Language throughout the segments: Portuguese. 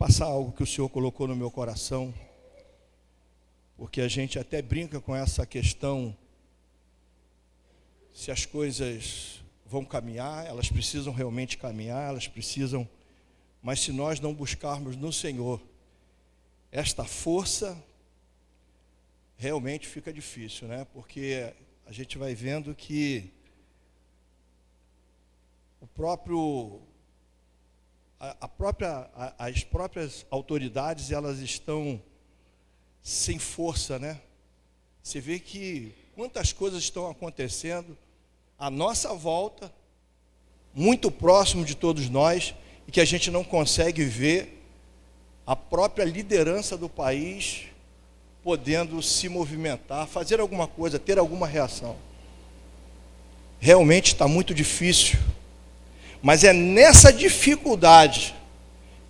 passar algo que o Senhor colocou no meu coração, porque a gente até brinca com essa questão se as coisas vão caminhar, elas precisam realmente caminhar, elas precisam, mas se nós não buscarmos no Senhor esta força, realmente fica difícil, né? Porque a gente vai vendo que o próprio a, própria a, as próprias autoridades elas estão sem força, né? Você vê que quantas coisas estão acontecendo à nossa volta, muito próximo de todos nós, e que a gente não consegue ver a própria liderança do país podendo se movimentar, fazer alguma coisa, ter alguma reação. Realmente está muito difícil. Mas é nessa dificuldade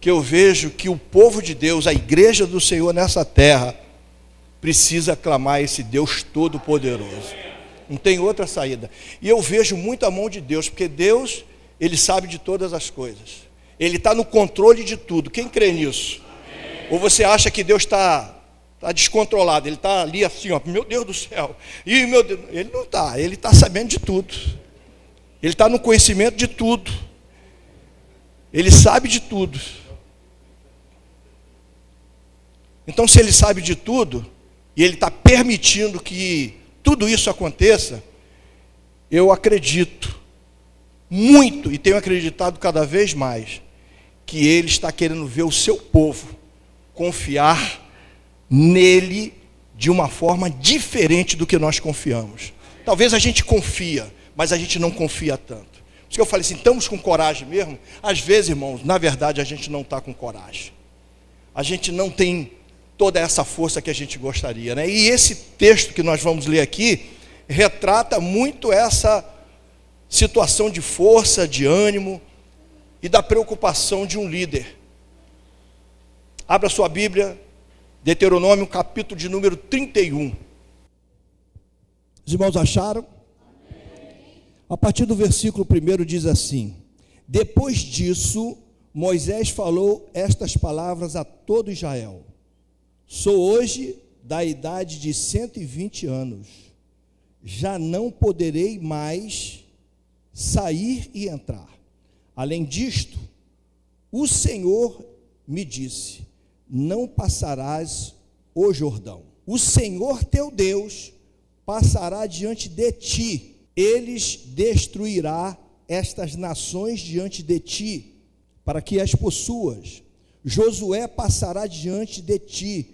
que eu vejo que o povo de Deus, a igreja do Senhor nessa terra, precisa clamar esse Deus todo-poderoso. Não tem outra saída. E eu vejo muito a mão de Deus, porque Deus, Ele sabe de todas as coisas. Ele está no controle de tudo. Quem crê nisso? Ou você acha que Deus está tá descontrolado? Ele está ali assim, ó, meu Deus do céu. E meu Deus, ele não está. Ele está sabendo de tudo. Ele está no conhecimento de tudo. Ele sabe de tudo. Então, se ele sabe de tudo, e ele está permitindo que tudo isso aconteça, eu acredito muito, e tenho acreditado cada vez mais, que ele está querendo ver o seu povo confiar nele de uma forma diferente do que nós confiamos. Talvez a gente confia, mas a gente não confia tanto. Por isso que eu falei assim, estamos com coragem mesmo? Às vezes, irmãos, na verdade a gente não está com coragem. A gente não tem toda essa força que a gente gostaria. Né? E esse texto que nós vamos ler aqui retrata muito essa situação de força, de ânimo e da preocupação de um líder. Abra sua Bíblia, Deuteronômio, capítulo de número 31. Os irmãos acharam? A partir do versículo 1 diz assim: Depois disso, Moisés falou estas palavras a todo Israel: Sou hoje da idade de 120 anos, já não poderei mais sair e entrar. Além disto, o Senhor me disse: Não passarás o Jordão. O Senhor teu Deus passará diante de ti eles destruirá estas nações diante de ti, para que as possuas. Josué passará diante de ti,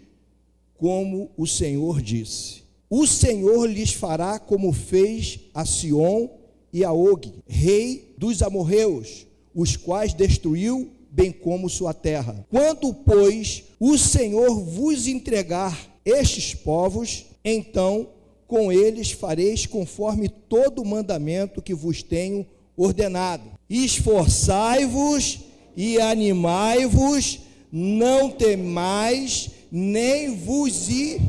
como o Senhor disse. O Senhor lhes fará como fez a Sion e a Og, rei dos amorreus, os quais destruiu, bem como sua terra. Quando, pois, o Senhor vos entregar estes povos, então com eles fareis conforme todo o mandamento que vos tenho ordenado. Esforçai-vos e animai-vos, não temais, nem vos ir.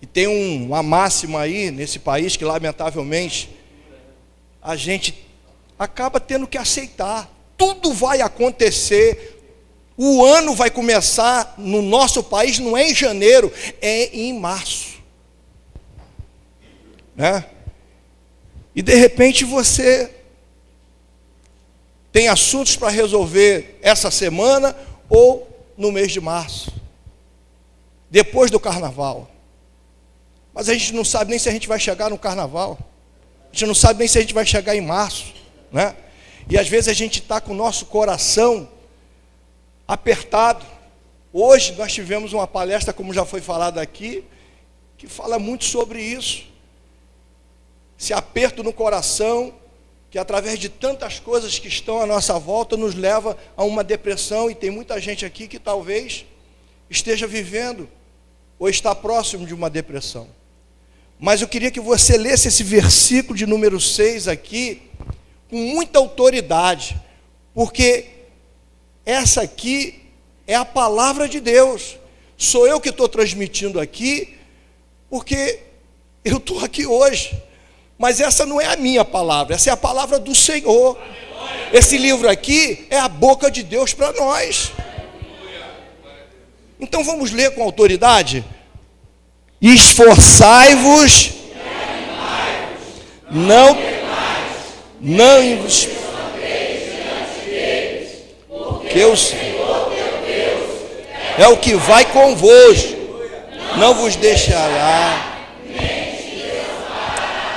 E tem uma máxima aí nesse país que, lamentavelmente, a gente acaba tendo que aceitar. Tudo vai acontecer. O ano vai começar no nosso país, não é em janeiro, é em março. Né? E de repente você tem assuntos para resolver essa semana ou no mês de março, depois do carnaval. Mas a gente não sabe nem se a gente vai chegar no carnaval. A gente não sabe nem se a gente vai chegar em março, né? E às vezes a gente está com o nosso coração apertado. Hoje nós tivemos uma palestra, como já foi falado aqui, que fala muito sobre isso. Esse aperto no coração, que através de tantas coisas que estão à nossa volta, nos leva a uma depressão, e tem muita gente aqui que talvez esteja vivendo ou está próximo de uma depressão. Mas eu queria que você lesse esse versículo de número 6 aqui, com muita autoridade, porque essa aqui é a palavra de Deus. Sou eu que estou transmitindo aqui, porque eu estou aqui hoje. Mas essa não é a minha palavra, essa é a palavra do Senhor. Esse livro aqui é a boca de Deus para nós. Então vamos ler com autoridade? Esforçai-vos, não, não porque o Senhor é o que vai convosco, não vos deixará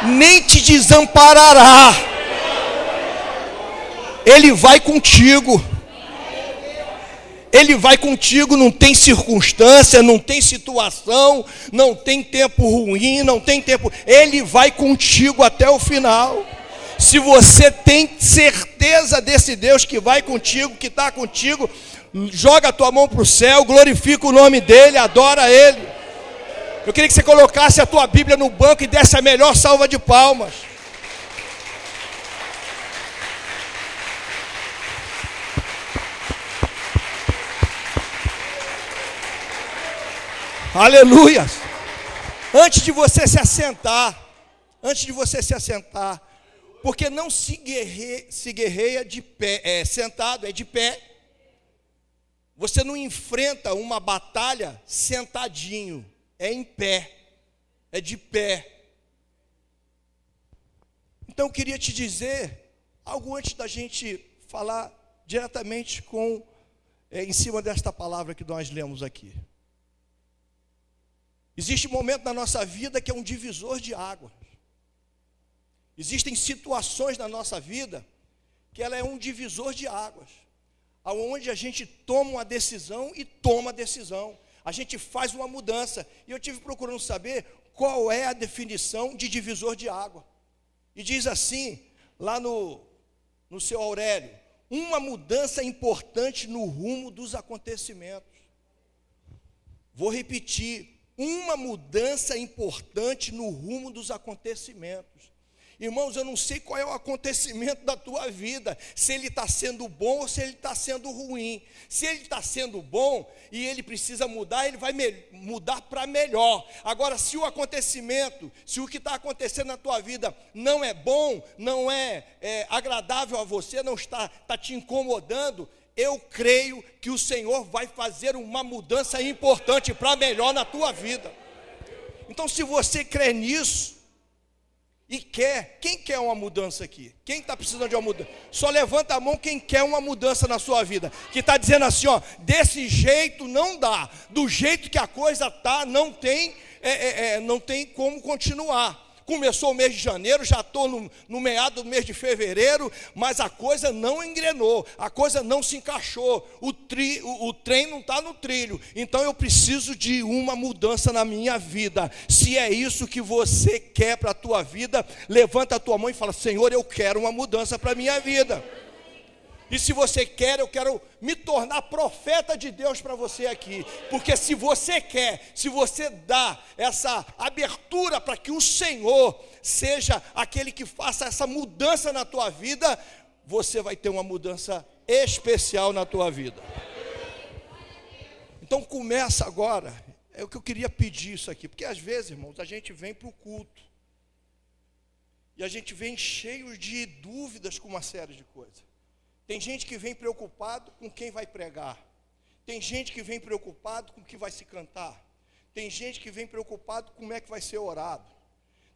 nem te desamparará. Ele vai contigo. Ele vai contigo, não tem circunstância, não tem situação, não tem tempo ruim, não tem tempo. Ele vai contigo até o final. Se você tem certeza desse Deus que vai contigo, que está contigo, joga a tua mão para o céu, glorifica o nome dEle, adora Ele. Eu queria que você colocasse a tua Bíblia no banco e desse a melhor salva de palmas. Aleluia! Antes de você se assentar, antes de você se assentar, porque não se, guerre, se guerreia de pé, é, sentado, é de pé. Você não enfrenta uma batalha sentadinho é em pé, é de pé. Então eu queria te dizer algo antes da gente falar diretamente com é, em cima desta palavra que nós lemos aqui. Existe um momento na nossa vida que é um divisor de água. Existem situações na nossa vida que ela é um divisor de águas, aonde a gente toma uma decisão e toma a decisão a gente faz uma mudança. E eu tive procurando saber qual é a definição de divisor de água. E diz assim, lá no, no seu Aurélio, uma mudança importante no rumo dos acontecimentos. Vou repetir, uma mudança importante no rumo dos acontecimentos. Irmãos, eu não sei qual é o acontecimento da tua vida, se ele está sendo bom ou se ele está sendo ruim. Se ele está sendo bom e ele precisa mudar, ele vai mudar para melhor. Agora, se o acontecimento, se o que está acontecendo na tua vida não é bom, não é, é agradável a você, não está, está te incomodando, eu creio que o Senhor vai fazer uma mudança importante para melhor na tua vida. Então, se você crê nisso, e quer, quem quer uma mudança aqui? Quem está precisando de uma mudança? Só levanta a mão quem quer uma mudança na sua vida. Que está dizendo assim, ó, desse jeito não dá, do jeito que a coisa tá, não tem, é, é, é, não tem como continuar. Começou o mês de janeiro, já estou no, no meado do mês de fevereiro, mas a coisa não engrenou, a coisa não se encaixou, o, tri, o, o trem não está no trilho. Então eu preciso de uma mudança na minha vida. Se é isso que você quer para a tua vida, levanta a tua mão e fala: Senhor, eu quero uma mudança para a minha vida. E se você quer, eu quero me tornar profeta de Deus para você aqui. Porque se você quer, se você dá essa abertura para que o Senhor seja aquele que faça essa mudança na tua vida, você vai ter uma mudança especial na tua vida. Então começa agora. É o que eu queria pedir isso aqui, porque às vezes, irmãos, a gente vem para o culto. E a gente vem cheio de dúvidas com uma série de coisas. Tem gente que vem preocupado com quem vai pregar. Tem gente que vem preocupado com o que vai se cantar. Tem gente que vem preocupado com como é que vai ser orado.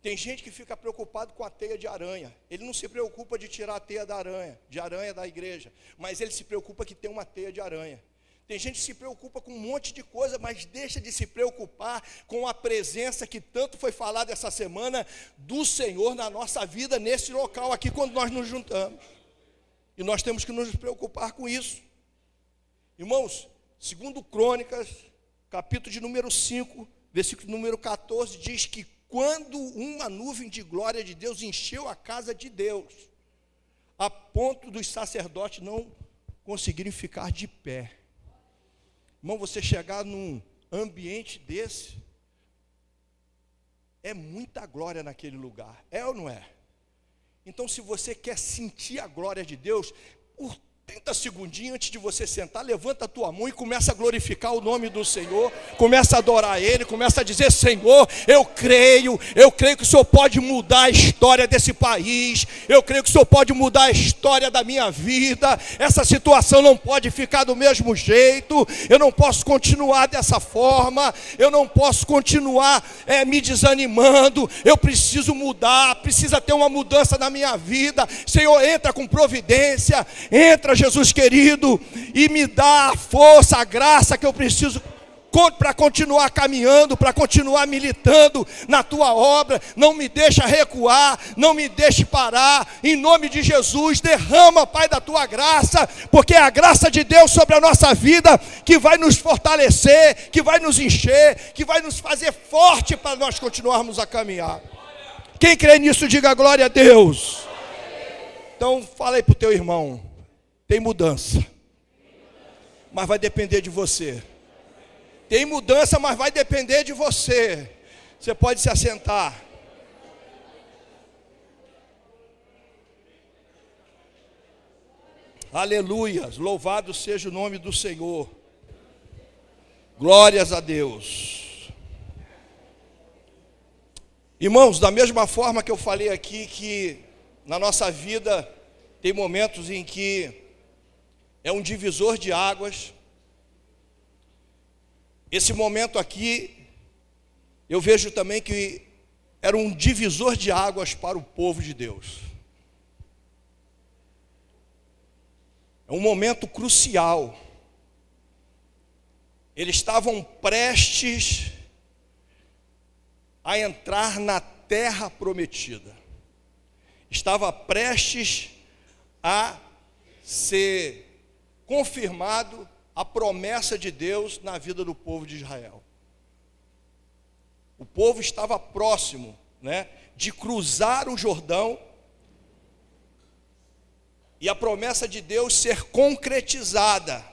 Tem gente que fica preocupado com a teia de aranha. Ele não se preocupa de tirar a teia da aranha, de aranha da igreja, mas ele se preocupa que tem uma teia de aranha. Tem gente que se preocupa com um monte de coisa, mas deixa de se preocupar com a presença que tanto foi falada essa semana do Senhor na nossa vida, nesse local aqui, quando nós nos juntamos. E nós temos que nos preocupar com isso. Irmãos, segundo Crônicas, capítulo de número 5, versículo número 14, diz que quando uma nuvem de glória de Deus encheu a casa de Deus, a ponto dos sacerdotes não conseguirem ficar de pé. Irmão, você chegar num ambiente desse, é muita glória naquele lugar, é ou não é? Então, se você quer sentir a glória de Deus, 30 segundinhos antes de você sentar, levanta a tua mão e começa a glorificar o nome do Senhor, começa a adorar Ele, começa a dizer: Senhor, eu creio, eu creio que o Senhor pode mudar a história desse país, eu creio que o Senhor pode mudar a história da minha vida, essa situação não pode ficar do mesmo jeito, eu não posso continuar dessa forma, eu não posso continuar é, me desanimando, eu preciso mudar, precisa ter uma mudança na minha vida, Senhor, entra com providência, entra Jesus querido, e me dá a força, a graça que eu preciso para continuar caminhando, para continuar militando na tua obra. Não me deixa recuar, não me deixe parar. Em nome de Jesus, derrama, Pai, da tua graça, porque é a graça de Deus sobre a nossa vida que vai nos fortalecer, que vai nos encher, que vai nos fazer forte para nós continuarmos a caminhar. Quem crê nisso, diga glória a Deus. Então, fala aí para o teu irmão. Tem mudança. Mas vai depender de você. Tem mudança, mas vai depender de você. Você pode se assentar. Aleluias, louvado seja o nome do Senhor. Glórias a Deus. Irmãos, da mesma forma que eu falei aqui que na nossa vida tem momentos em que é um divisor de águas. Esse momento aqui, eu vejo também que era um divisor de águas para o povo de Deus. É um momento crucial. Eles estavam prestes a entrar na terra prometida. Estava prestes a ser confirmado a promessa de Deus na vida do povo de Israel. O povo estava próximo, né, de cruzar o Jordão e a promessa de Deus ser concretizada.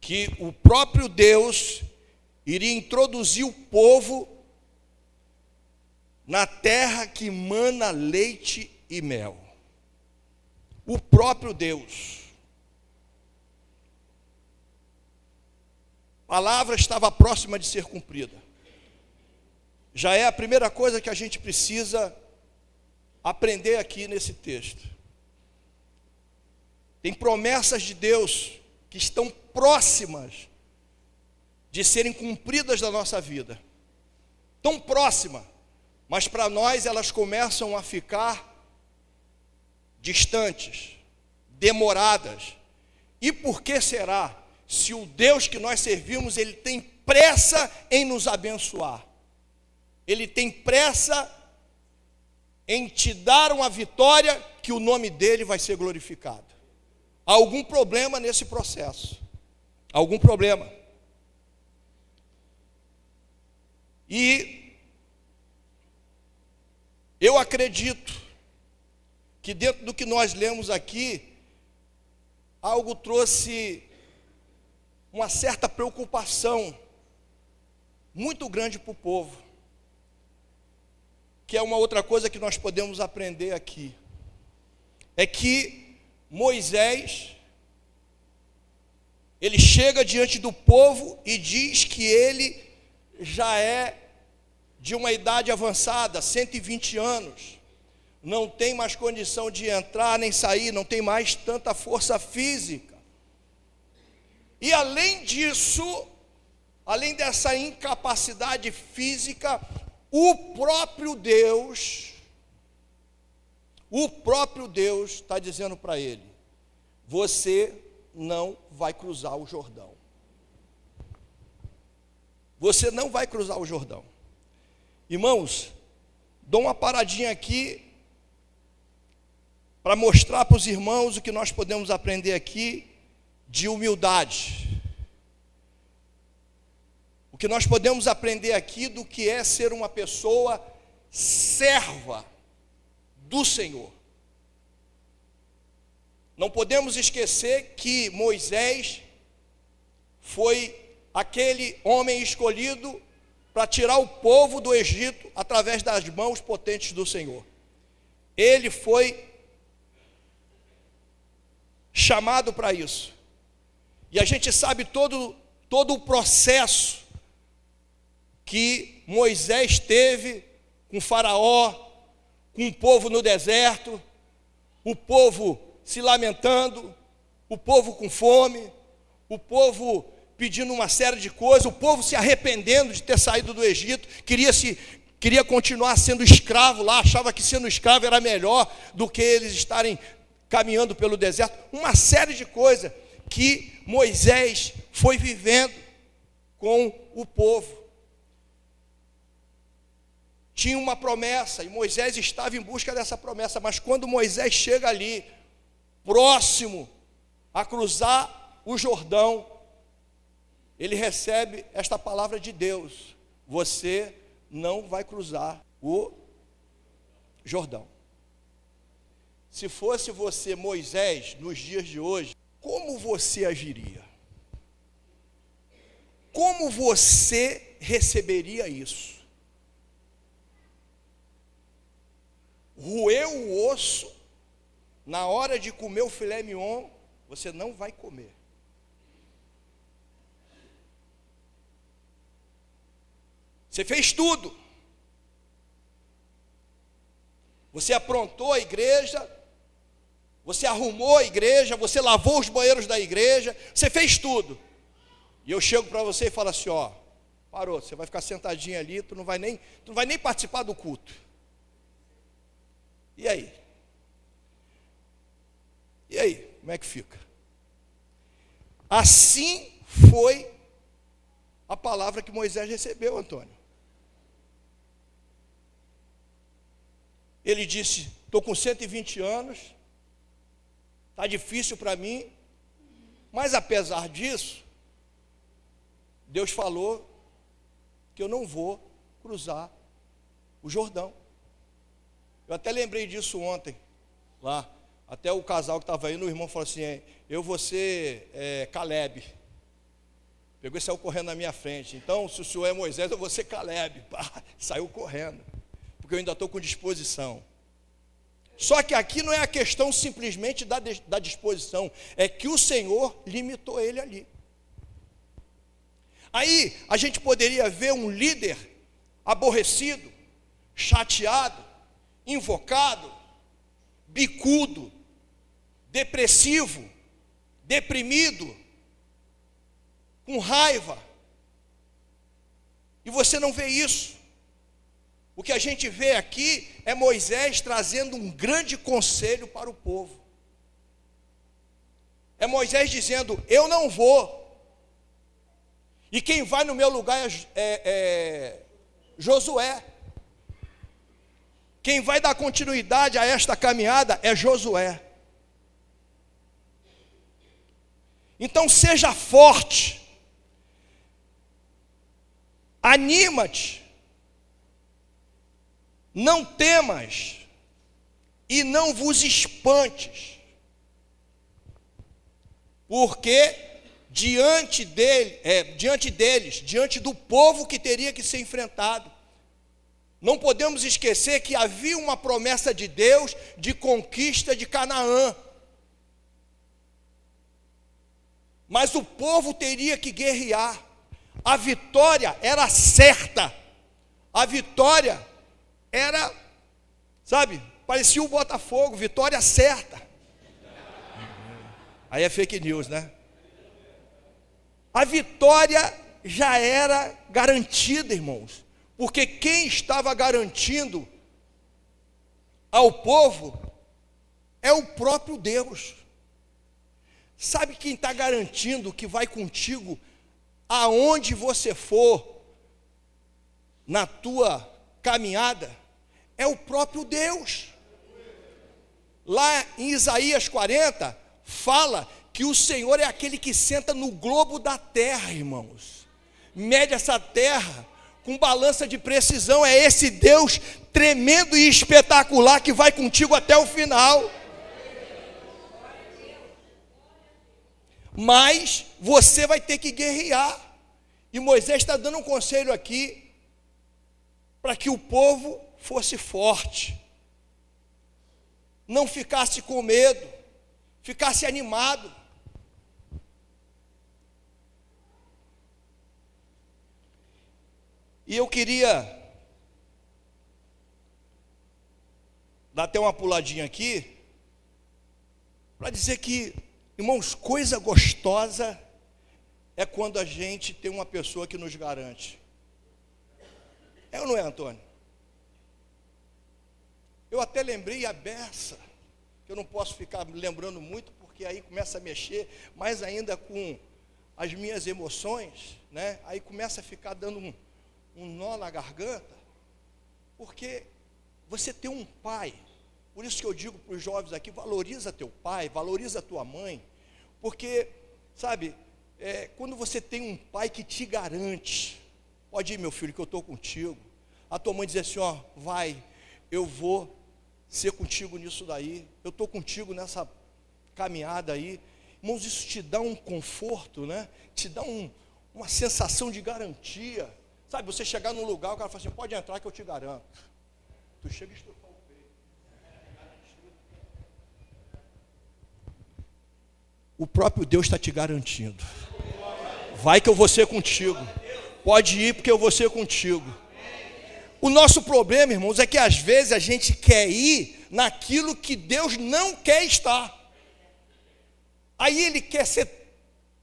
Que o próprio Deus iria introduzir o povo na terra que mana leite e mel o próprio Deus. A palavra estava próxima de ser cumprida. Já é a primeira coisa que a gente precisa aprender aqui nesse texto. Tem promessas de Deus que estão próximas de serem cumpridas na nossa vida. Tão próxima, mas para nós elas começam a ficar distantes, demoradas. E por que será? Se o Deus que nós servimos, ele tem pressa em nos abençoar. Ele tem pressa em te dar uma vitória que o nome dele vai ser glorificado. Há algum problema nesse processo? Algum problema? E eu acredito que dentro do que nós lemos aqui, algo trouxe uma certa preocupação muito grande para o povo, que é uma outra coisa que nós podemos aprender aqui, é que Moisés, ele chega diante do povo e diz que ele já é de uma idade avançada, 120 anos não tem mais condição de entrar nem sair, não tem mais tanta força física. E além disso, além dessa incapacidade física, o próprio Deus, o próprio Deus está dizendo para ele: você não vai cruzar o Jordão. Você não vai cruzar o Jordão. Irmãos, dou uma paradinha aqui para mostrar para os irmãos o que nós podemos aprender aqui de humildade. O que nós podemos aprender aqui do que é ser uma pessoa serva do Senhor. Não podemos esquecer que Moisés foi aquele homem escolhido para tirar o povo do Egito através das mãos potentes do Senhor. Ele foi chamado para isso. E a gente sabe todo, todo o processo que Moisés teve com Faraó, com o povo no deserto, o povo se lamentando, o povo com fome, o povo pedindo uma série de coisas, o povo se arrependendo de ter saído do Egito, queria se queria continuar sendo escravo lá, achava que sendo escravo era melhor do que eles estarem caminhando pelo deserto, uma série de coisas que Moisés foi vivendo com o povo. Tinha uma promessa e Moisés estava em busca dessa promessa, mas quando Moisés chega ali, próximo a cruzar o Jordão, ele recebe esta palavra de Deus: você não vai cruzar o Jordão. Se fosse você, Moisés, nos dias de hoje, como você agiria? Como você receberia isso? Roeu o osso, na hora de comer o filé mignon, você não vai comer. Você fez tudo. Você aprontou a igreja, você arrumou a igreja, você lavou os banheiros da igreja, você fez tudo. E eu chego para você e falo assim, ó, parou, você vai ficar sentadinho ali, tu não vai nem, tu não vai nem participar do culto. E aí? E aí, como é que fica? Assim foi a palavra que Moisés recebeu, Antônio. Ele disse: Estou com 120 anos, está difícil para mim, mas apesar disso, Deus falou que eu não vou cruzar o Jordão. Eu até lembrei disso ontem, lá. Até o casal que estava aí, o irmão falou assim: Eu vou ser é, Caleb. Pegou e saiu correndo na minha frente. Então, se o senhor é Moisés, eu vou ser Caleb. Pá, saiu correndo porque eu ainda estou com disposição. Só que aqui não é a questão simplesmente da, da disposição, é que o Senhor limitou ele ali. Aí a gente poderia ver um líder aborrecido, chateado, invocado, bicudo, depressivo, deprimido, com raiva. E você não vê isso. O que a gente vê aqui é Moisés trazendo um grande conselho para o povo. É Moisés dizendo: Eu não vou. E quem vai no meu lugar é, é, é Josué. Quem vai dar continuidade a esta caminhada é Josué. Então seja forte, anima-te, não temas e não vos espantes, porque diante dele, é, diante deles, diante do povo que teria que ser enfrentado, não podemos esquecer que havia uma promessa de Deus de conquista de Canaã. Mas o povo teria que guerrear. A vitória era certa. A vitória era, sabe, parecia o Botafogo, vitória certa. Aí é fake news, né? A vitória já era garantida, irmãos, porque quem estava garantindo ao povo é o próprio Deus. Sabe quem está garantindo que vai contigo aonde você for na tua caminhada é o próprio Deus. Lá em Isaías 40, fala que o Senhor é aquele que senta no globo da terra, irmãos. Mede essa terra com balança de precisão. É esse Deus tremendo e espetacular que vai contigo até o final. Mas você vai ter que guerrear. E Moisés está dando um conselho aqui para que o povo fosse forte, não ficasse com medo, ficasse animado. E eu queria dar até uma puladinha aqui, para dizer que, irmãos, coisa gostosa é quando a gente tem uma pessoa que nos garante. É ou não é, Antônio? Eu até lembrei a beça, que eu não posso ficar lembrando muito, porque aí começa a mexer mais ainda com as minhas emoções, né? Aí começa a ficar dando um, um nó na garganta, porque você tem um pai, por isso que eu digo para os jovens aqui, valoriza teu pai, valoriza tua mãe, porque, sabe, é, quando você tem um pai que te garante, pode ir meu filho que eu estou contigo, a tua mãe diz assim, ó, vai, eu vou ser contigo nisso daí, eu estou contigo nessa caminhada aí. Irmãos, isso te dá um conforto, né? Te dá um, uma sensação de garantia. Sabe, você chegar num lugar, o cara fala assim, pode entrar que eu te garanto. Tu chega e estufar o peito. O próprio Deus está te garantindo. Vai que eu vou ser contigo. Pode ir porque eu vou ser contigo. O nosso problema, irmãos, é que às vezes a gente quer ir naquilo que Deus não quer estar. Aí ele quer ser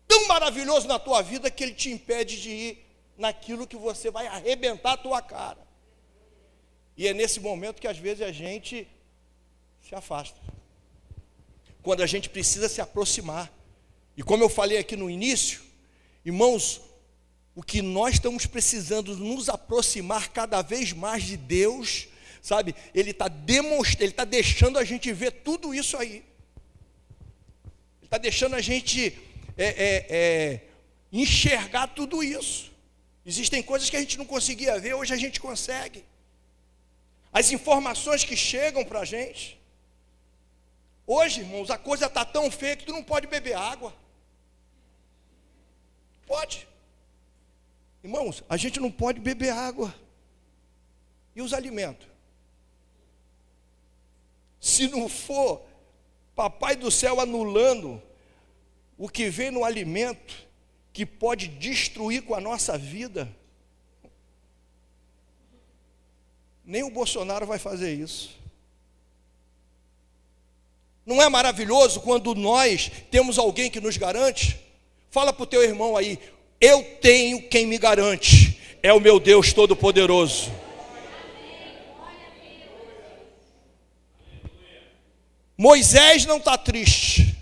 tão maravilhoso na tua vida que ele te impede de ir naquilo que você vai arrebentar a tua cara. E é nesse momento que às vezes a gente se afasta. Quando a gente precisa se aproximar. E como eu falei aqui no início, irmãos, o que nós estamos precisando nos aproximar cada vez mais de Deus, sabe? Ele está demonstrando, ele está deixando a gente ver tudo isso aí. Ele está deixando a gente é, é, é, enxergar tudo isso. Existem coisas que a gente não conseguia ver, hoje a gente consegue. As informações que chegam para a gente. Hoje, irmãos, a coisa está tão feia que tu não pode beber água. Pode. Irmãos, a gente não pode beber água. E os alimentos? Se não for Papai do céu anulando o que vem no alimento, que pode destruir com a nossa vida, nem o Bolsonaro vai fazer isso. Não é maravilhoso quando nós temos alguém que nos garante? Fala para o teu irmão aí, eu tenho quem me garante, é o meu Deus Todo-Poderoso. Moisés não está triste,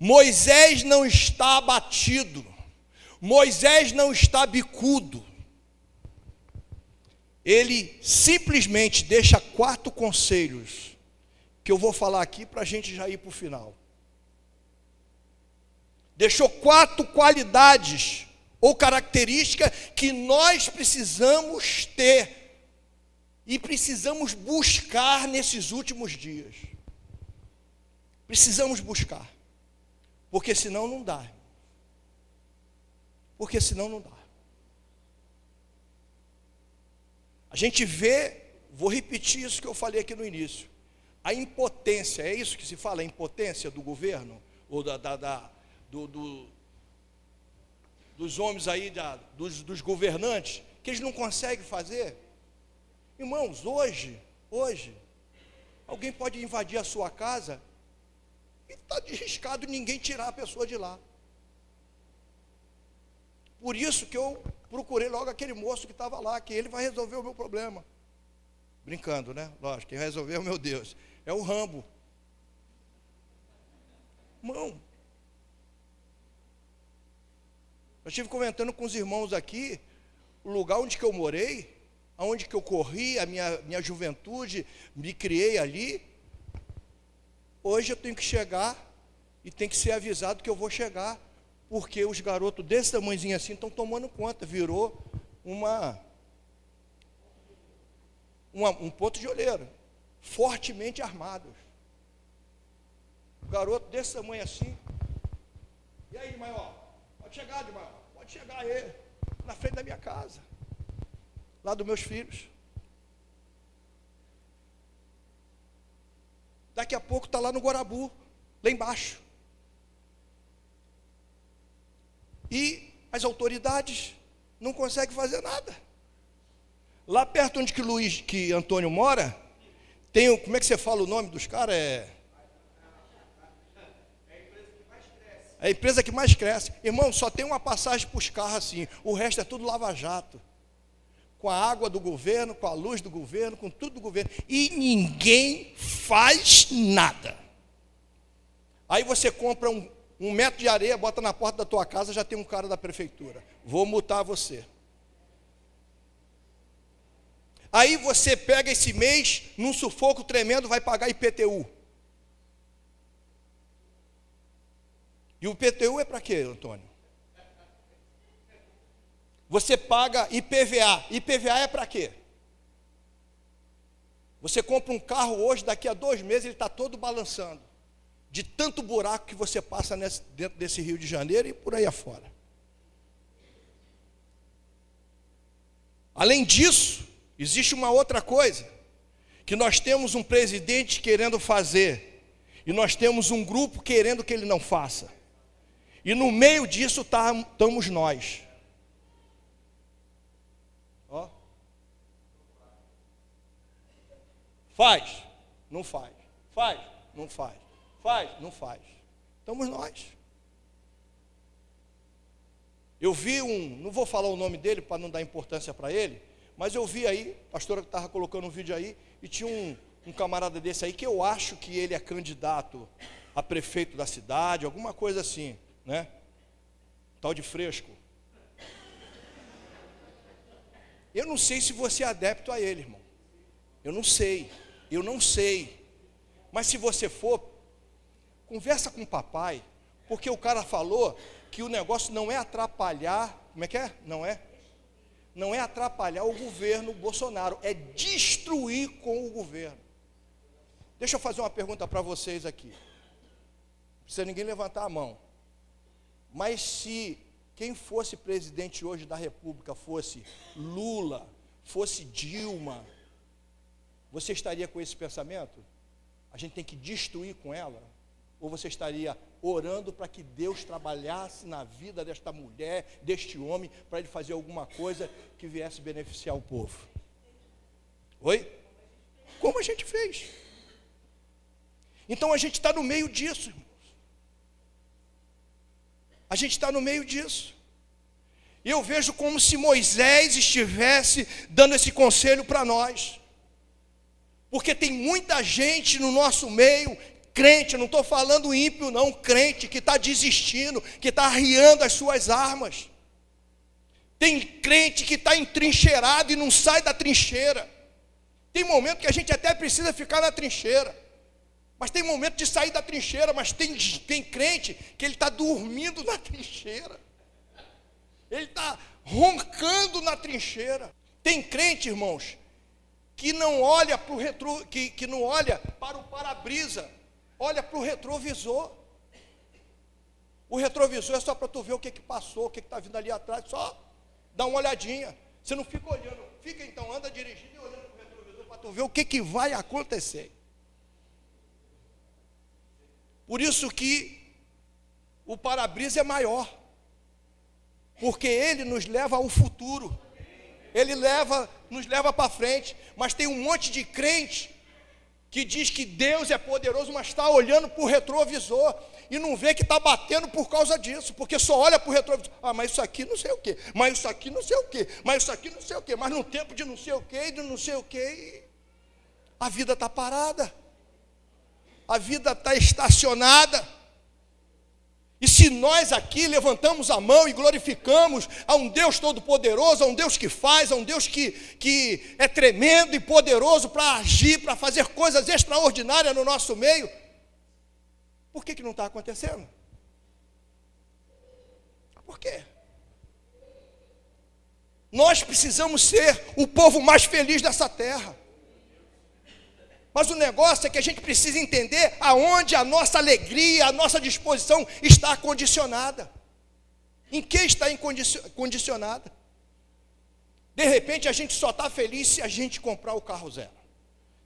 Moisés não está abatido, Moisés não está bicudo, ele simplesmente deixa quatro conselhos, que eu vou falar aqui para a gente já ir para o final deixou quatro qualidades ou características que nós precisamos ter e precisamos buscar nesses últimos dias. Precisamos buscar, porque senão não dá. Porque senão não dá. A gente vê, vou repetir isso que eu falei aqui no início, a impotência, é isso que se fala, a impotência do governo, ou da, da, da do, do, dos homens aí, da, dos, dos governantes, que eles não conseguem fazer. Irmãos, hoje, hoje, alguém pode invadir a sua casa e está arriscado ninguém tirar a pessoa de lá. Por isso que eu procurei logo aquele moço que estava lá, que ele vai resolver o meu problema. Brincando, né? Lógico, quem vai resolver é meu Deus. É o Rambo. Irmão, Eu estive comentando com os irmãos aqui, o lugar onde que eu morei, aonde que eu corri, a minha, minha juventude, me criei ali. Hoje eu tenho que chegar e tem que ser avisado que eu vou chegar, porque os garotos desse tamanhozinho assim estão tomando conta, virou uma, uma um ponto de olheiro, fortemente armados. Garoto desse tamanho assim. E aí, maior? Pode chegar, maior. Pode chegar aí, na frente da minha casa, lá dos meus filhos. Daqui a pouco está lá no Guarabu. lá embaixo. E as autoridades não conseguem fazer nada. Lá perto onde que Luiz, que Antônio mora, tem, como é que você fala o nome dos caras? É É a empresa que mais cresce. Irmão, só tem uma passagem para os carros assim. O resto é tudo lava-jato. Com a água do governo, com a luz do governo, com tudo do governo. E ninguém faz nada. Aí você compra um, um metro de areia, bota na porta da tua casa, já tem um cara da prefeitura. Vou multar você. Aí você pega esse mês, num sufoco tremendo, vai pagar IPTU. E o IPTU é para quê, Antônio? Você paga IPVA. IPVA é para quê? Você compra um carro hoje, daqui a dois meses ele está todo balançando. De tanto buraco que você passa nesse, dentro desse Rio de Janeiro e por aí afora. Além disso, existe uma outra coisa. Que nós temos um presidente querendo fazer. E nós temos um grupo querendo que ele não faça. E no meio disso tá, estamos nós. Ó. Faz, não faz. Faz, não faz. Faz, não faz. Estamos nós. Eu vi um, não vou falar o nome dele para não dar importância para ele, mas eu vi aí, a pastora estava colocando um vídeo aí, e tinha um, um camarada desse aí que eu acho que ele é candidato a prefeito da cidade, alguma coisa assim né? Tal de fresco. Eu não sei se você é adepto a ele, irmão. Eu não sei. Eu não sei. Mas se você for, conversa com o papai, porque o cara falou que o negócio não é atrapalhar, como é que é? Não é? Não é atrapalhar o governo Bolsonaro, é destruir com o governo. Deixa eu fazer uma pergunta para vocês aqui. Não precisa ninguém levantar a mão. Mas se quem fosse presidente hoje da República fosse Lula, fosse Dilma, você estaria com esse pensamento? A gente tem que destruir com ela? Ou você estaria orando para que Deus trabalhasse na vida desta mulher, deste homem, para ele fazer alguma coisa que viesse beneficiar o povo? Oi? Como a gente fez? Então a gente está no meio disso. A gente está no meio disso. E eu vejo como se Moisés estivesse dando esse conselho para nós. Porque tem muita gente no nosso meio, crente, não estou falando ímpio, não, crente, que está desistindo, que está arriando as suas armas. Tem crente que está entrincheirado e não sai da trincheira. Tem momento que a gente até precisa ficar na trincheira. Mas tem momento de sair da trincheira, mas tem, tem crente que ele está dormindo na trincheira. Ele está roncando na trincheira. Tem crente, irmãos, que não olha para o retro, que, que não olha para o para-brisa, olha para o retrovisor. O retrovisor é só para tu ver o que, que passou, o que está vindo ali atrás, só dá uma olhadinha. Você não fica olhando, fica então, anda dirigindo e olhando para o retrovisor para tu ver o que, que vai acontecer. Por isso que o para-brisa é maior. Porque ele nos leva ao futuro. Ele leva, nos leva para frente. Mas tem um monte de crente que diz que Deus é poderoso, mas está olhando para o retrovisor e não vê que está batendo por causa disso, porque só olha para o retrovisor. Ah, mas isso aqui não sei o quê, mas isso aqui não sei o quê, mas isso aqui não sei o quê, mas no tempo de não sei o quê, de não sei o quê, a vida está parada a vida está estacionada. E se nós aqui levantamos a mão e glorificamos a um Deus todo-poderoso, a um Deus que faz, a um Deus que, que é tremendo e poderoso para agir, para fazer coisas extraordinárias no nosso meio, por que, que não está acontecendo? Por quê? Nós precisamos ser o povo mais feliz dessa terra. Mas o negócio é que a gente precisa entender aonde a nossa alegria, a nossa disposição está condicionada. Em que está condicionada? De repente a gente só está feliz se a gente comprar o carro zero.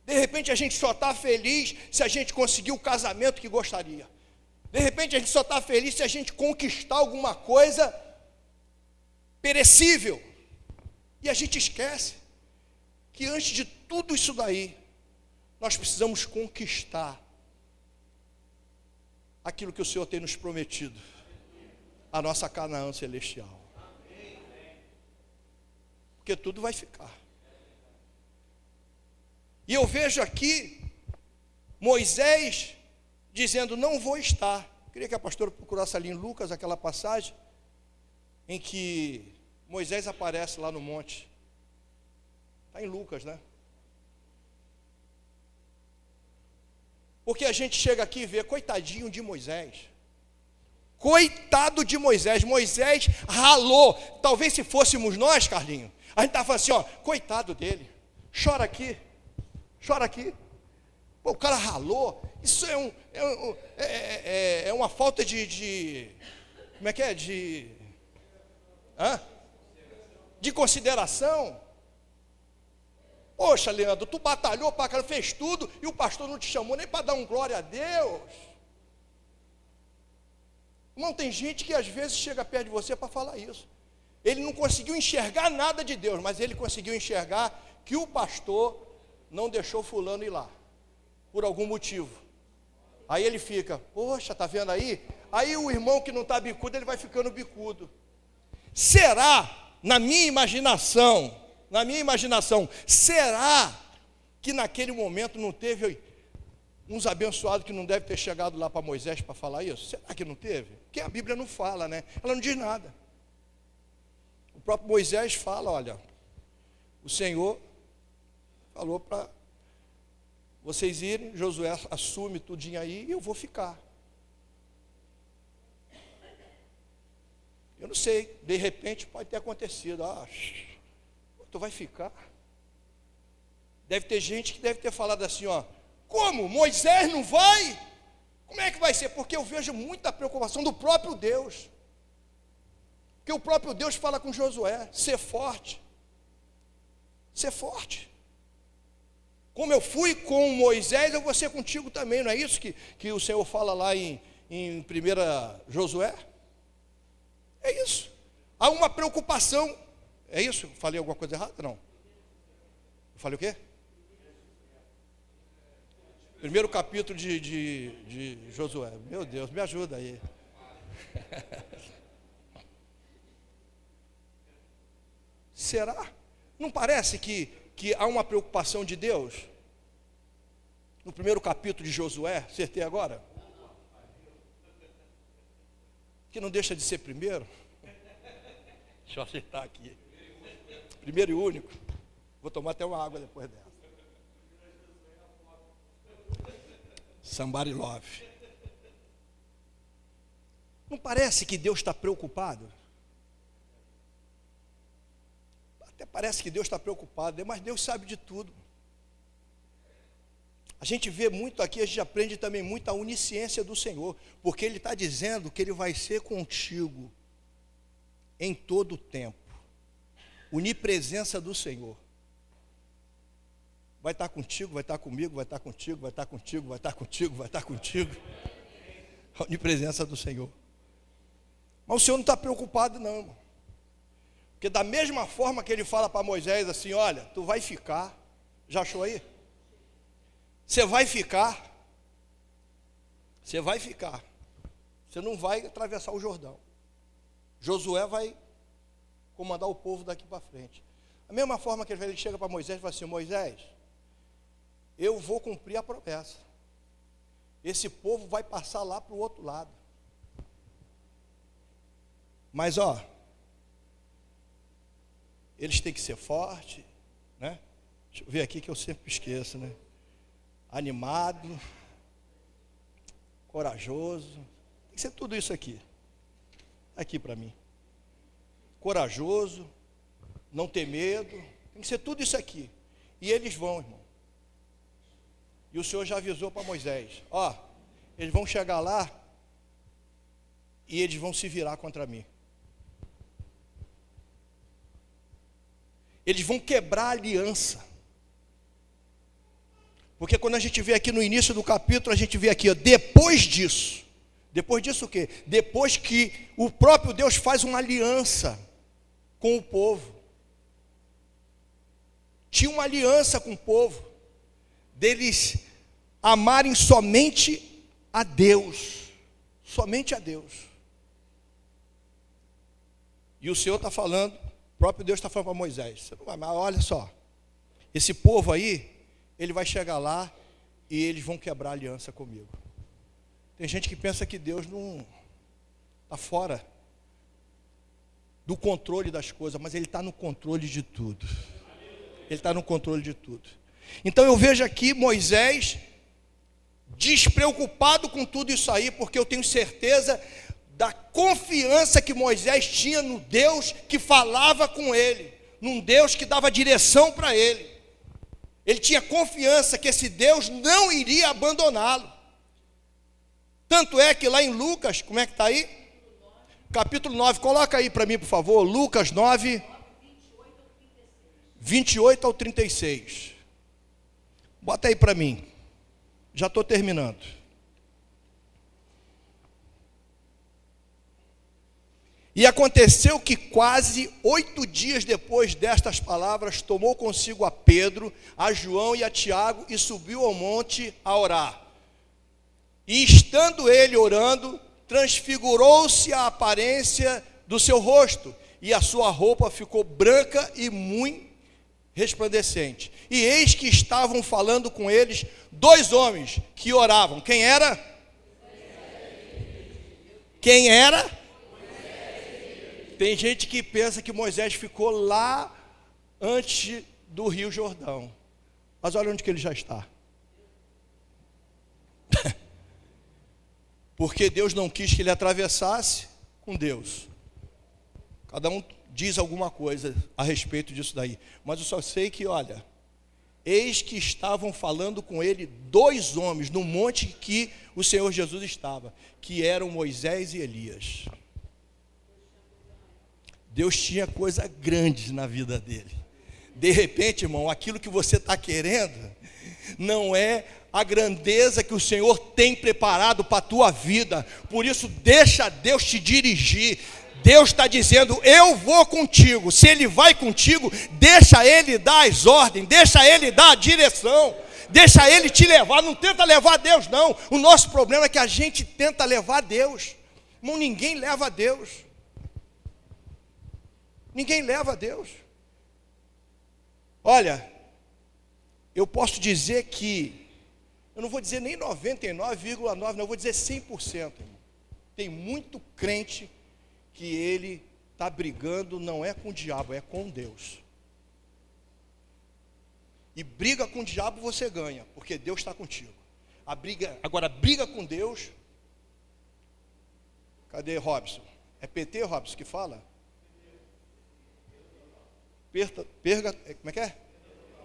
De repente a gente só está feliz se a gente conseguir o casamento que gostaria. De repente a gente só está feliz se a gente conquistar alguma coisa perecível. E a gente esquece que antes de tudo isso daí, nós precisamos conquistar aquilo que o Senhor tem nos prometido a nossa Canaã celestial. Porque tudo vai ficar. E eu vejo aqui Moisés dizendo: Não vou estar. Queria que a pastora procurasse ali em Lucas aquela passagem em que Moisés aparece lá no monte. Está em Lucas, né? Porque a gente chega aqui e vê, coitadinho de Moisés. Coitado de Moisés. Moisés ralou. Talvez se fôssemos nós, Carlinho, a gente estava assim, ó, coitado dele. Chora aqui. Chora aqui. Pô, o cara ralou. Isso é, um, é, um, é, é, é uma falta de, de, Como é que é? De. Hã? De consideração. Poxa, Leandro, tu batalhou para cara, fez tudo e o pastor não te chamou nem para dar um glória a Deus. Não tem gente que às vezes chega perto de você para falar isso. Ele não conseguiu enxergar nada de Deus, mas ele conseguiu enxergar que o pastor não deixou fulano ir lá, por algum motivo. Aí ele fica, poxa, tá vendo aí? Aí o irmão que não está bicudo, ele vai ficando bicudo. Será, na minha imaginação, na minha imaginação, será que naquele momento não teve uns abençoados que não devem ter chegado lá para Moisés para falar isso? Será que não teve? Porque a Bíblia não fala, né? Ela não diz nada. O próprio Moisés fala: olha, o Senhor falou para vocês irem, Josué assume tudinho aí e eu vou ficar. Eu não sei, de repente pode ter acontecido. Ah, tu vai ficar. Deve ter gente que deve ter falado assim, ó, como? Moisés não vai? Como é que vai ser? Porque eu vejo muita preocupação do próprio Deus. Porque o próprio Deus fala com Josué, ser forte. Ser forte. Como eu fui com Moisés, eu vou ser contigo também, não é isso que, que o Senhor fala lá em, em 1 Josué? É isso. Há uma preocupação é isso? Falei alguma coisa errada? Não. falei o quê? Primeiro capítulo de, de, de Josué. Meu Deus, me ajuda aí. Será? Não parece que, que há uma preocupação de Deus? No primeiro capítulo de Josué, acertei agora? Que não deixa de ser primeiro? Deixa eu acertar aqui. Primeiro e único. Vou tomar até uma água depois dessa. Somebody love. Não parece que Deus está preocupado? Até parece que Deus está preocupado, mas Deus sabe de tudo. A gente vê muito aqui, a gente aprende também muito a onisciência do Senhor, porque Ele está dizendo que Ele vai ser contigo em todo o tempo onipresença do Senhor. Vai estar contigo, vai estar comigo, vai estar contigo, vai estar contigo, vai estar contigo, vai estar contigo. A onipresença do Senhor. Mas o Senhor não está preocupado, não, irmão. Porque da mesma forma que ele fala para Moisés assim: olha, tu vai ficar. Já achou aí? Você vai ficar. Você vai ficar. Você não vai atravessar o Jordão. Josué vai comandar o povo daqui para frente. A mesma forma que ele chega para Moisés e fala assim: Moisés, eu vou cumprir a promessa. Esse povo vai passar lá para o outro lado. Mas ó, eles têm que ser fortes, né? Deixa eu ver aqui que eu sempre esqueço, né? Animado, corajoso, tem que ser tudo isso aqui. Aqui para mim corajoso, não ter medo, tem que ser tudo isso aqui. E eles vão, irmão. E o Senhor já avisou para Moisés: ó, eles vão chegar lá e eles vão se virar contra mim. Eles vão quebrar a aliança. Porque quando a gente vê aqui no início do capítulo, a gente vê aqui, ó, depois disso, Depois disso o quê? Depois que o próprio Deus faz uma aliança com o povo. Tinha uma aliança com o povo, deles amarem somente a Deus, somente a Deus. E o Senhor está falando, o próprio Deus está falando para Moisés: você não vai, mas olha só, esse povo aí, ele vai chegar lá e eles vão quebrar aliança comigo. Tem gente que pensa que Deus não está fora do controle das coisas, mas Ele está no controle de tudo. Ele está no controle de tudo. Então eu vejo aqui Moisés despreocupado com tudo isso aí, porque eu tenho certeza da confiança que Moisés tinha no Deus que falava com ele, num Deus que dava direção para ele. Ele tinha confiança que esse Deus não iria abandoná-lo. Tanto é que lá em Lucas, como é que está aí? Capítulo 9, coloca aí para mim, por favor, Lucas 9, 28 ao 36. Bota aí para mim. Já estou terminando. E aconteceu que quase oito dias depois destas palavras, tomou consigo a Pedro, a João e a Tiago e subiu ao monte a orar. E estando ele orando, transfigurou-se a aparência do seu rosto, e a sua roupa ficou branca e muito resplandecente. E eis que estavam falando com eles dois homens que oravam. Quem era? Quem era? Tem gente que pensa que Moisés ficou lá antes do Rio Jordão. Mas olha onde que ele já está. Porque Deus não quis que ele atravessasse com Deus. Cada um diz alguma coisa a respeito disso daí. Mas eu só sei que, olha, eis que estavam falando com ele dois homens no monte que o Senhor Jesus estava, que eram Moisés e Elias. Deus tinha coisa grande na vida dele. De repente, irmão, aquilo que você está querendo não é a grandeza que o Senhor tem preparado para a tua vida. Por isso, deixa Deus te dirigir. Deus está dizendo: Eu vou contigo. Se Ele vai contigo, deixa Ele dar as ordens, deixa Ele dar a direção, deixa Ele te levar. Não tenta levar Deus, não. O nosso problema é que a gente tenta levar Deus. Irmão, ninguém leva a Deus. Ninguém leva a Deus. Olha, eu posso dizer que, eu não vou dizer nem 99,9, não, eu vou dizer 100%. Irmão. Tem muito crente que ele está brigando não é com o diabo, é com Deus. E briga com o diabo você ganha, porque Deus está contigo. A briga, agora briga com Deus. Cadê Robson? É PT, Robson, que fala? Perda, é, como é que é?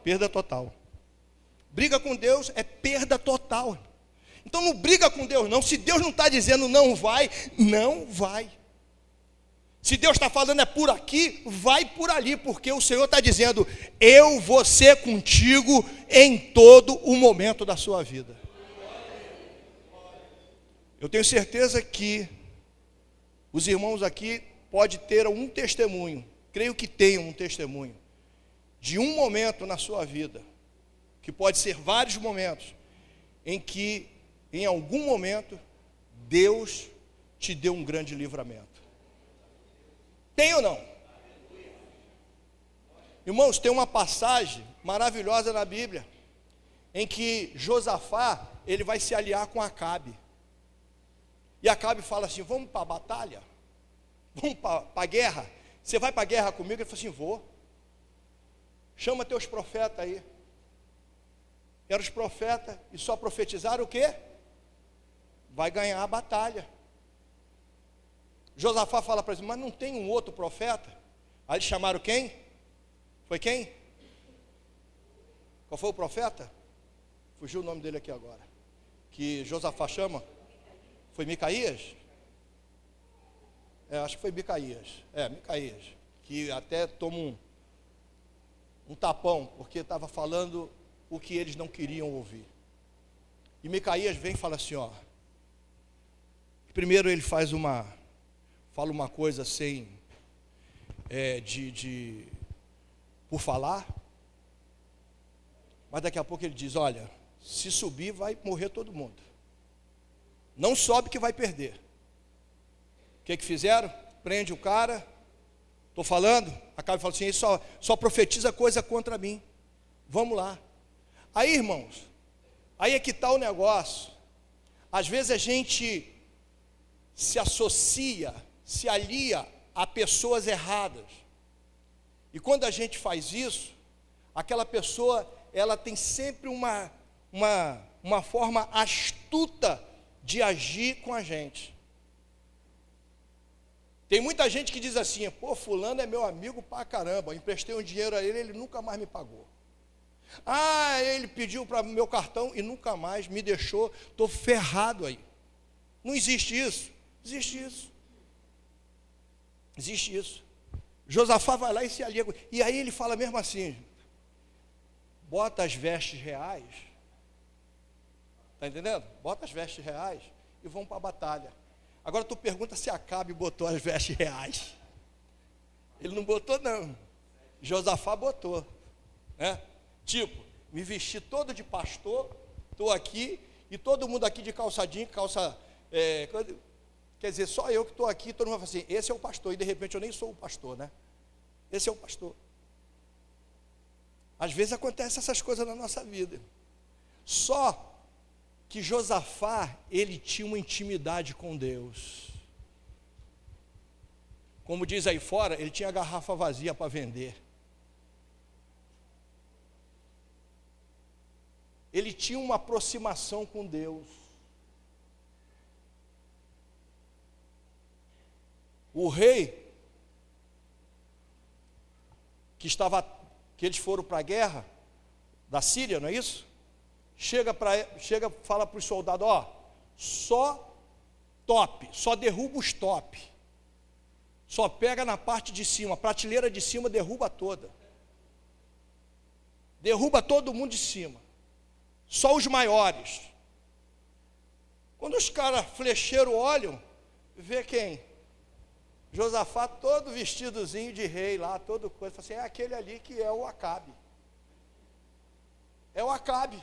Perda total. Briga com Deus é perda total. Então não briga com Deus, não. Se Deus não está dizendo não vai, não vai. Se Deus está falando é por aqui, vai por ali, porque o Senhor está dizendo: eu vou ser contigo em todo o momento da sua vida. Eu tenho certeza que os irmãos aqui podem ter um testemunho creio que tenham um testemunho de um momento na sua vida, que pode ser vários momentos, em que, em algum momento, Deus te deu um grande livramento. Tem ou não? Irmãos, tem uma passagem maravilhosa na Bíblia, em que Josafá, ele vai se aliar com Acabe. E Acabe fala assim: vamos para a batalha? Vamos para a guerra? Você vai para a guerra comigo? Ele falou assim: vou. Chama teus profetas aí. Eram os profetas e só profetizaram o quê? Vai ganhar a batalha. Josafá fala para eles, mas não tem um outro profeta? Aí eles chamaram quem? Foi quem? Qual foi o profeta? Fugiu o nome dele aqui agora. Que Josafá chama? Foi Micaías? É, acho que foi Micaías. É, Micaías. Que até toma um, um tapão, porque estava falando o que eles não queriam ouvir. E Micaías vem e fala assim: ó, primeiro ele faz uma, fala uma coisa sem, é, de, de, por falar, mas daqui a pouco ele diz: Olha, se subir vai morrer todo mundo. Não sobe que vai perder. O que, que fizeram? Prende o cara. Estou falando? Acaba falando assim: só, só profetiza coisa contra mim. Vamos lá. Aí, irmãos, aí é que está o negócio. Às vezes a gente se associa, se alia a pessoas erradas. E quando a gente faz isso, aquela pessoa, ela tem sempre uma, uma, uma forma astuta de agir com a gente. Tem muita gente que diz assim: pô, Fulano é meu amigo pra caramba, emprestei um dinheiro a ele, ele nunca mais me pagou. Ah, ele pediu para meu cartão e nunca mais me deixou, estou ferrado aí. Não existe isso. Existe isso. Existe isso. Josafá vai lá e se alia. E aí ele fala mesmo assim: bota as vestes reais. Está entendendo? Bota as vestes reais e vão para a batalha. Agora tu pergunta se Acabe botou as vestes reais. Ele não botou, não. Josafá botou. Né? Tipo, me vesti todo de pastor, estou aqui, e todo mundo aqui de calçadinho, calça. É, quer dizer, só eu que estou aqui, todo mundo fala assim, esse é o pastor, e de repente eu nem sou o pastor, né? Esse é o pastor. Às vezes acontecem essas coisas na nossa vida. Só que Josafá, ele tinha uma intimidade com Deus. Como diz aí fora, ele tinha a garrafa vazia para vender. Ele tinha uma aproximação com Deus. O rei que estava que eles foram para a guerra da Síria, não é isso? Chega para chega fala para os soldados, ó, só top, só derruba os top. Só pega na parte de cima, prateleira de cima derruba toda. Derruba todo mundo de cima só os maiores. Quando os caras flecheiros olham, vê quem? Josafá todo vestidozinho de rei lá, todo coisa. Assim, é aquele ali que é o Acabe. É o Acabe.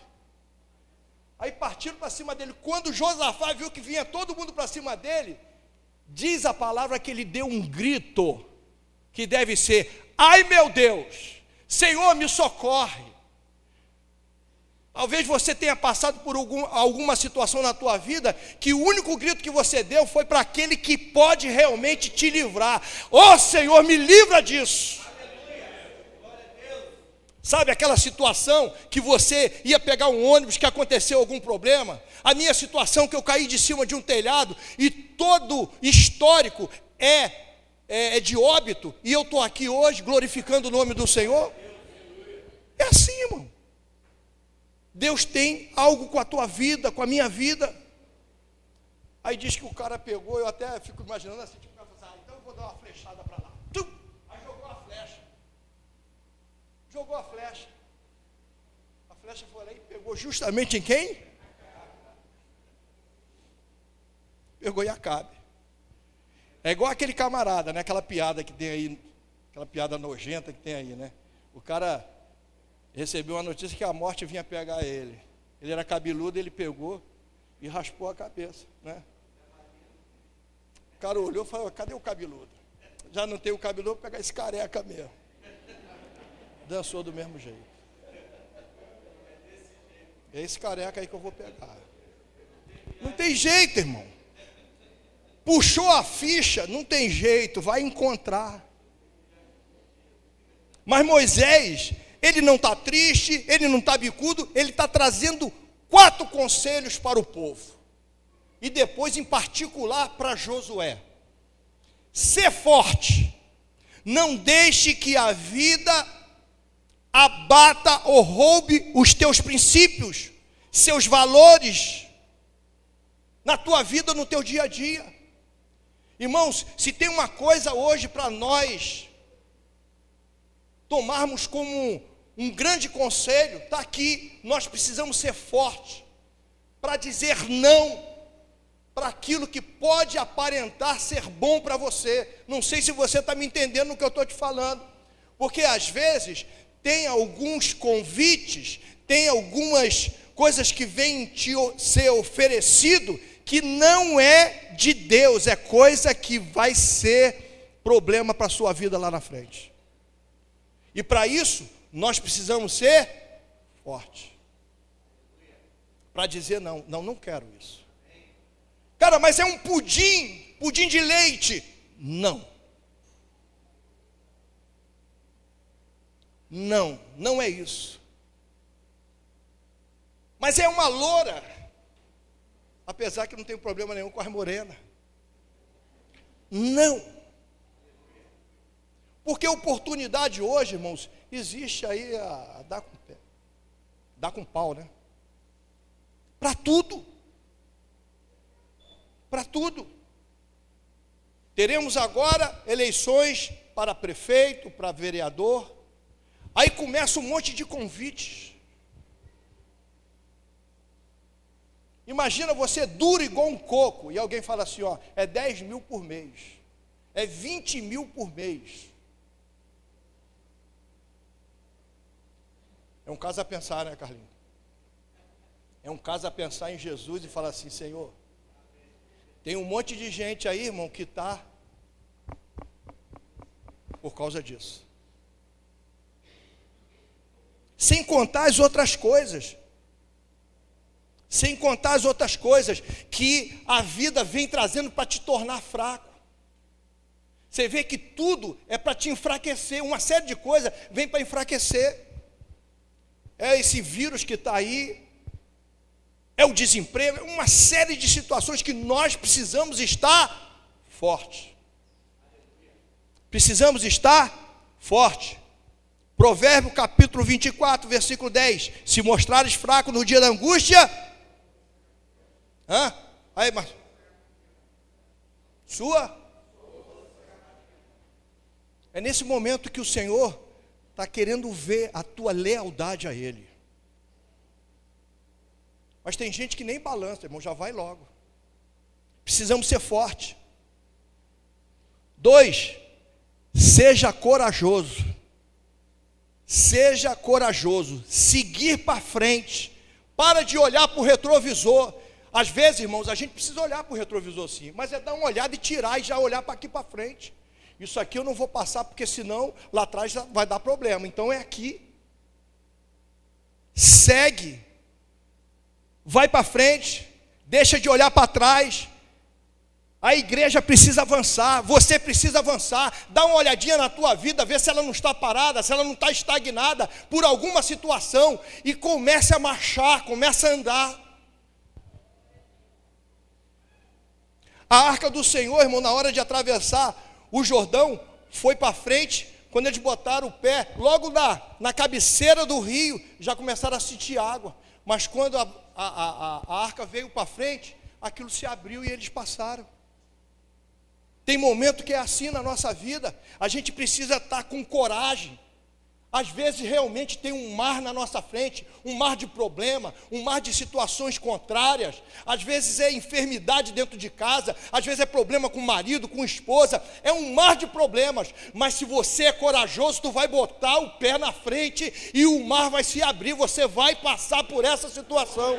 Aí partiram para cima dele. Quando Josafá viu que vinha todo mundo para cima dele, diz a palavra que ele deu um grito, que deve ser: Ai meu Deus, Senhor, me socorre. Talvez você tenha passado por algum, alguma situação na tua vida que o único grito que você deu foi para aquele que pode realmente te livrar. Ó oh, Senhor, me livra disso. Sabe aquela situação que você ia pegar um ônibus que aconteceu algum problema? A minha situação que eu caí de cima de um telhado e todo histórico é, é, é de óbito e eu estou aqui hoje glorificando o nome do Senhor? É assim, irmão. Deus tem algo com a tua vida, com a minha vida. Aí diz que o cara pegou, eu até fico imaginando assim, tipo, assim, ah, então eu vou dar uma flechada para lá. Tum! Aí jogou a flecha. Jogou a flecha. A flecha foi lá e pegou justamente em quem? Pegou em Acabe. É igual aquele camarada, né? Aquela piada que tem aí, aquela piada nojenta que tem aí, né? O cara recebeu uma notícia que a morte vinha pegar ele. Ele era cabeludo, ele pegou e raspou a cabeça, né? O cara olhou e falou: cadê o cabeludo? Já não tem o cabeludo, vou pegar esse careca mesmo. Dançou do mesmo jeito. É esse careca aí que eu vou pegar. Não tem jeito, irmão. Puxou a ficha, não tem jeito, vai encontrar. Mas Moisés, ele não está triste, ele não está bicudo, ele está trazendo quatro conselhos para o povo. E depois, em particular, para Josué: ser forte, não deixe que a vida abata ou roube os teus princípios, seus valores, na tua vida, no teu dia a dia. Irmãos, se tem uma coisa hoje para nós tomarmos como um grande conselho está aqui. Nós precisamos ser fortes para dizer não para aquilo que pode aparentar ser bom para você. Não sei se você está me entendendo no que eu estou te falando, porque às vezes tem alguns convites, tem algumas coisas que vêm te ser oferecido que não é de Deus, é coisa que vai ser problema para a sua vida lá na frente. E para isso, nós precisamos ser fortes. Para dizer não, não, não quero isso. Cara, mas é um pudim, pudim de leite. Não. Não, não é isso. Mas é uma loura. Apesar que não tem problema nenhum com a morena. Não. Porque oportunidade hoje, irmãos, existe aí a, a dar com pé. Dar com pau, né? Para tudo. Para tudo. Teremos agora eleições para prefeito, para vereador, Aí começa um monte de convites. Imagina você duro igual um coco, e alguém fala assim: ó, é 10 mil por mês, é 20 mil por mês. É um caso a pensar, né, Carlinhos? É um caso a pensar em Jesus e falar assim: Senhor, tem um monte de gente aí, irmão, que está por causa disso sem contar as outras coisas. Sem contar as outras coisas que a vida vem trazendo para te tornar fraco. Você vê que tudo é para te enfraquecer, uma série de coisas vem para enfraquecer. É esse vírus que está aí, é o desemprego, é uma série de situações que nós precisamos estar forte. Precisamos estar forte. Provérbio capítulo 24, versículo 10. Se mostrares fraco no dia da angústia. Hã? Aí, mas. Sua. É nesse momento que o Senhor está querendo ver a tua lealdade a Ele. Mas tem gente que nem balança, irmão, já vai logo. Precisamos ser forte. Dois, seja corajoso. Seja corajoso, seguir para frente. Para de olhar para o retrovisor. Às vezes, irmãos, a gente precisa olhar para o retrovisor sim, mas é dar uma olhada e tirar e já olhar para aqui para frente. Isso aqui eu não vou passar porque senão lá atrás vai dar problema. Então é aqui. Segue. Vai para frente. Deixa de olhar para trás. A igreja precisa avançar, você precisa avançar. Dá uma olhadinha na tua vida, vê se ela não está parada, se ela não está estagnada por alguma situação e comece a marchar, comece a andar. A arca do Senhor, irmão, na hora de atravessar o Jordão, foi para frente. Quando eles botaram o pé, logo na, na cabeceira do rio, já começaram a sentir água. Mas quando a, a, a, a arca veio para frente, aquilo se abriu e eles passaram. Tem momento que é assim na nossa vida, a gente precisa estar com coragem. Às vezes realmente tem um mar na nossa frente, um mar de problema, um mar de situações contrárias. Às vezes é enfermidade dentro de casa, às vezes é problema com o marido, com a esposa. É um mar de problemas. Mas se você é corajoso, tu vai botar o pé na frente e o mar vai se abrir. Você vai passar por essa situação.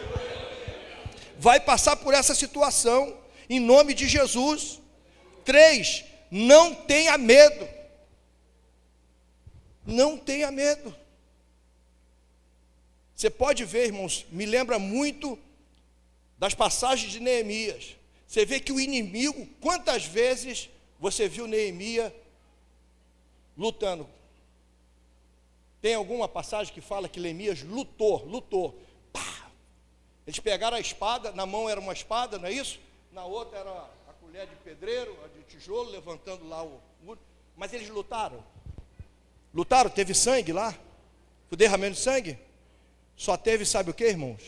Vai passar por essa situação em nome de Jesus. Três, não tenha medo. Não tenha medo. Você pode ver, irmãos, me lembra muito das passagens de Neemias. Você vê que o inimigo, quantas vezes você viu Neemias lutando? Tem alguma passagem que fala que Neemias lutou, lutou. Pá! Eles pegaram a espada, na mão era uma espada, não é isso? Na outra era mulher de pedreiro, de tijolo, levantando lá o muro. Mas eles lutaram. Lutaram, teve sangue lá. O derramamento de sangue. Só teve, sabe o que, irmãos?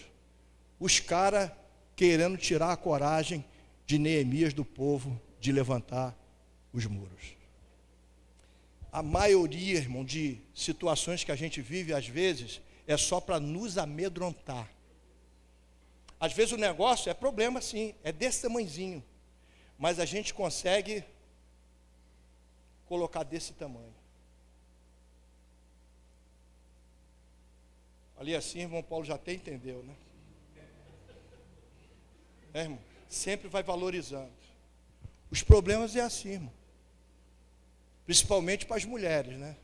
Os caras querendo tirar a coragem de Neemias do povo de levantar os muros. A maioria, irmão, de situações que a gente vive às vezes é só para nos amedrontar. Às vezes o negócio é problema sim, é desse tamanhozinho. Mas a gente consegue colocar desse tamanho. Ali assim, irmão Paulo já até entendeu, né? É, irmão? Sempre vai valorizando. Os problemas é assim, irmão. Principalmente para as mulheres, né?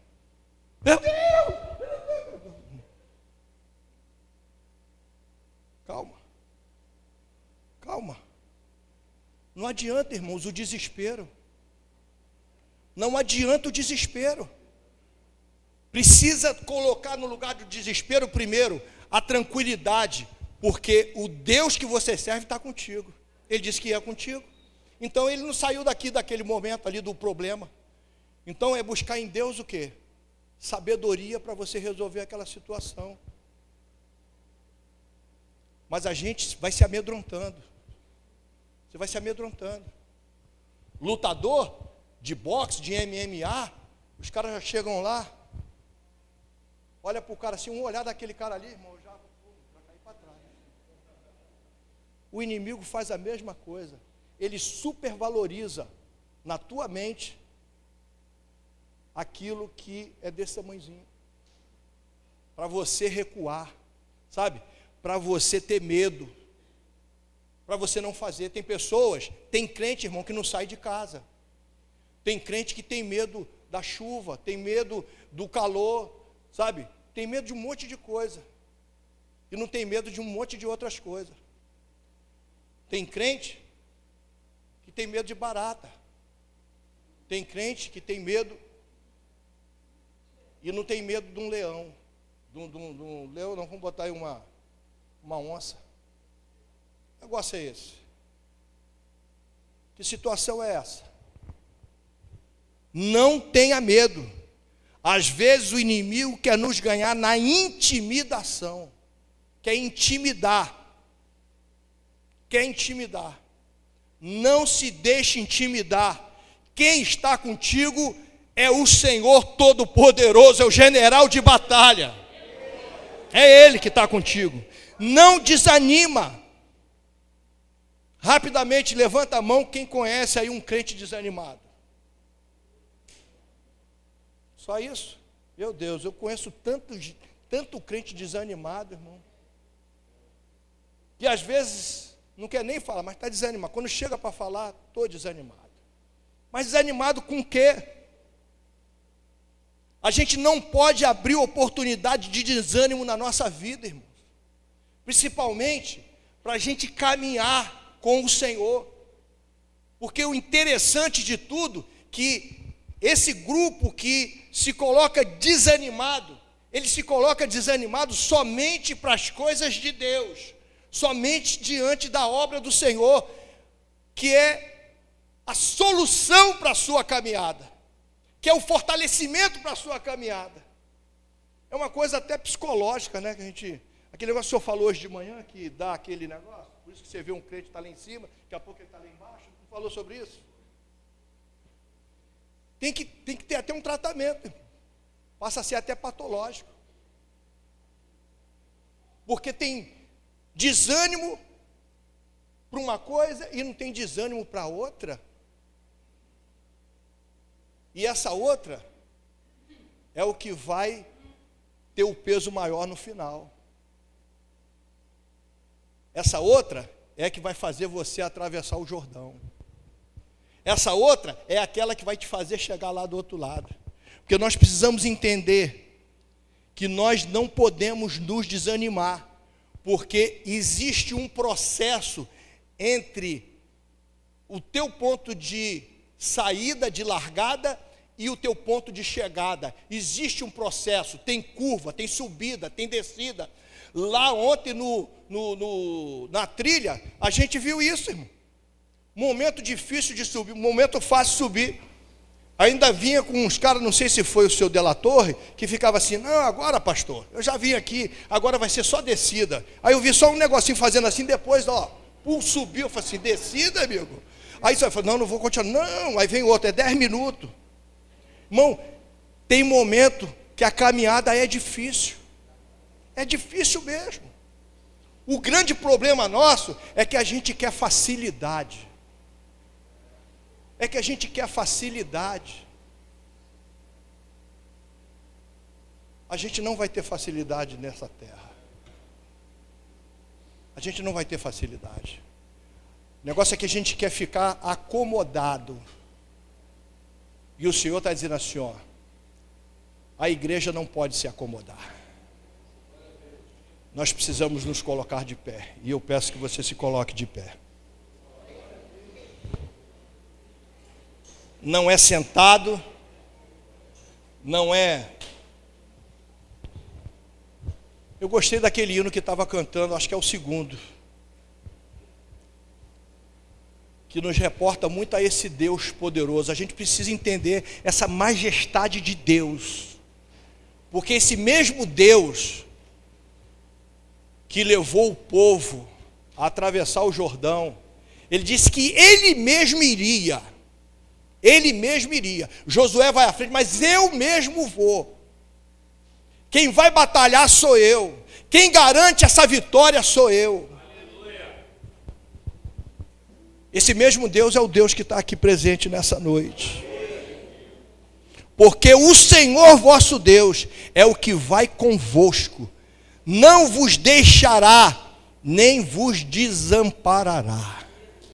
Meu Deus! Calma. Calma. Não adianta, irmãos, o desespero. Não adianta o desespero. Precisa colocar no lugar do desespero primeiro a tranquilidade, porque o Deus que você serve está contigo. Ele disse que ia contigo. Então ele não saiu daqui daquele momento ali do problema. Então é buscar em Deus o quê? Sabedoria para você resolver aquela situação. Mas a gente vai se amedrontando. Você vai se amedrontando. Lutador de boxe, de MMA, os caras já chegam lá, olha para o cara assim, um olhar daquele cara ali, irmão, já vai cair para trás. O inimigo faz a mesma coisa. Ele supervaloriza na tua mente aquilo que é desse tamanhozinho. Para você recuar, sabe? para você ter medo, para você não fazer. Tem pessoas, tem crente, irmão, que não sai de casa. Tem crente que tem medo da chuva, tem medo do calor, sabe? Tem medo de um monte de coisa. E não tem medo de um monte de outras coisas. Tem crente que tem medo de barata. Tem crente que tem medo e não tem medo de um leão. De um, de um, de um leão, não vamos botar aí uma, uma onça. Que negócio é esse? Que situação é essa? Não tenha medo. Às vezes o inimigo quer nos ganhar na intimidação, quer intimidar, quer intimidar. Não se deixe intimidar. Quem está contigo é o Senhor Todo-Poderoso, é o general de batalha. É Ele que está contigo não desanima. Rapidamente levanta a mão quem conhece aí um crente desanimado. Só isso? Meu Deus, eu conheço tanto, tanto crente desanimado, irmão. Que às vezes não quer nem falar, mas está desanimado. Quando chega para falar, estou desanimado. Mas desanimado com o quê? A gente não pode abrir oportunidade de desânimo na nossa vida, irmão principalmente para a gente caminhar com o Senhor. Porque o interessante de tudo que esse grupo que se coloca desanimado, ele se coloca desanimado somente para as coisas de Deus, somente diante da obra do Senhor, que é a solução para a sua caminhada, que é o fortalecimento para a sua caminhada. É uma coisa até psicológica, né, que a gente Aquele negócio que o senhor falou hoje de manhã, que dá aquele negócio, por isso que você vê um crente está lá em cima, daqui a pouco ele está lá embaixo, não falou sobre isso? Tem que, tem que ter até um tratamento, passa a ser até patológico. Porque tem desânimo para uma coisa e não tem desânimo para outra. E essa outra é o que vai ter o peso maior no final. Essa outra é que vai fazer você atravessar o Jordão. Essa outra é aquela que vai te fazer chegar lá do outro lado. Porque nós precisamos entender que nós não podemos nos desanimar, porque existe um processo entre o teu ponto de saída, de largada e o teu ponto de chegada. Existe um processo, tem curva, tem subida, tem descida. Lá ontem no, no, no, na trilha, a gente viu isso, irmão. Momento difícil de subir, momento fácil de subir. Ainda vinha com uns caras, não sei se foi o seu Delatorre, que ficava assim: não, agora, pastor, eu já vim aqui, agora vai ser só descida. Aí eu vi só um negocinho fazendo assim, depois, ó, pum, subiu, eu falei assim: descida, amigo. Aí você vai não, não vou continuar. Não, aí vem outro, é 10 minutos. Irmão, tem momento que a caminhada é difícil. É difícil mesmo. O grande problema nosso é que a gente quer facilidade. É que a gente quer facilidade. A gente não vai ter facilidade nessa terra. A gente não vai ter facilidade. O negócio é que a gente quer ficar acomodado. E o Senhor está dizendo assim: ó, a igreja não pode se acomodar. Nós precisamos nos colocar de pé. E eu peço que você se coloque de pé. Não é sentado, não é. Eu gostei daquele hino que estava cantando, acho que é o segundo. que nos reporta muito a esse Deus poderoso. A gente precisa entender essa majestade de Deus, porque esse mesmo Deus que levou o povo a atravessar o Jordão, ele disse que ele mesmo iria, ele mesmo iria. Josué vai à frente, mas eu mesmo vou. Quem vai batalhar sou eu. Quem garante essa vitória sou eu. Esse mesmo Deus é o Deus que está aqui presente nessa noite. Porque o Senhor vosso Deus é o que vai convosco, não vos deixará, nem vos desamparará.